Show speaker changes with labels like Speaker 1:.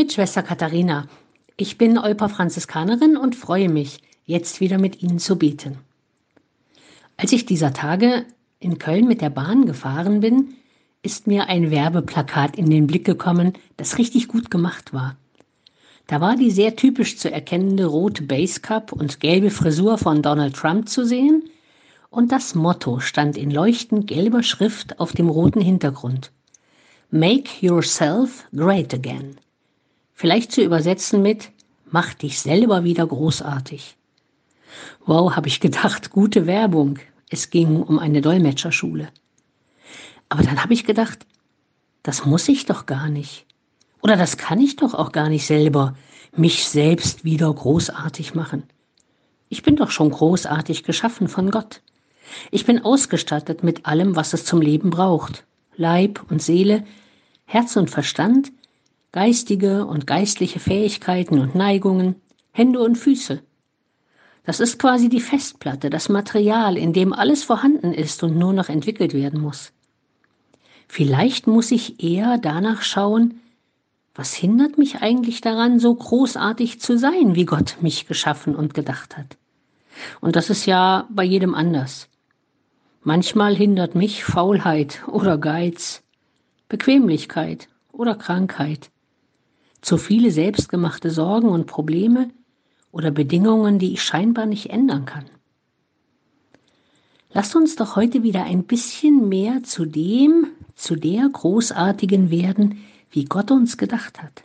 Speaker 1: mit Schwester Katharina. Ich bin Olpa Franziskanerin und freue mich, jetzt wieder mit Ihnen zu beten. Als ich dieser Tage in Köln mit der Bahn gefahren bin, ist mir ein Werbeplakat in den Blick gekommen, das richtig gut gemacht war. Da war die sehr typisch zu erkennende rote Basecup und gelbe Frisur von Donald Trump zu sehen und das Motto stand in leuchtend gelber Schrift auf dem roten Hintergrund. Make yourself great again. Vielleicht zu übersetzen mit Mach dich selber wieder großartig. Wow, habe ich gedacht, gute Werbung. Es ging um eine Dolmetscherschule. Aber dann habe ich gedacht, das muss ich doch gar nicht. Oder das kann ich doch auch gar nicht selber, mich selbst wieder großartig machen. Ich bin doch schon großartig geschaffen von Gott. Ich bin ausgestattet mit allem, was es zum Leben braucht. Leib und Seele, Herz und Verstand, geistige und geistliche Fähigkeiten und Neigungen, Hände und Füße. Das ist quasi die Festplatte, das Material, in dem alles vorhanden ist und nur noch entwickelt werden muss. Vielleicht muss ich eher danach schauen, was hindert mich eigentlich daran, so großartig zu sein, wie Gott mich geschaffen und gedacht hat? Und das ist ja bei jedem anders. Manchmal hindert mich Faulheit oder Geiz, Bequemlichkeit oder Krankheit, zu viele selbstgemachte Sorgen und Probleme oder Bedingungen, die ich scheinbar nicht ändern kann. Lasst uns doch heute wieder ein bisschen mehr zu dem, zu der Großartigen werden, wie Gott uns gedacht hat.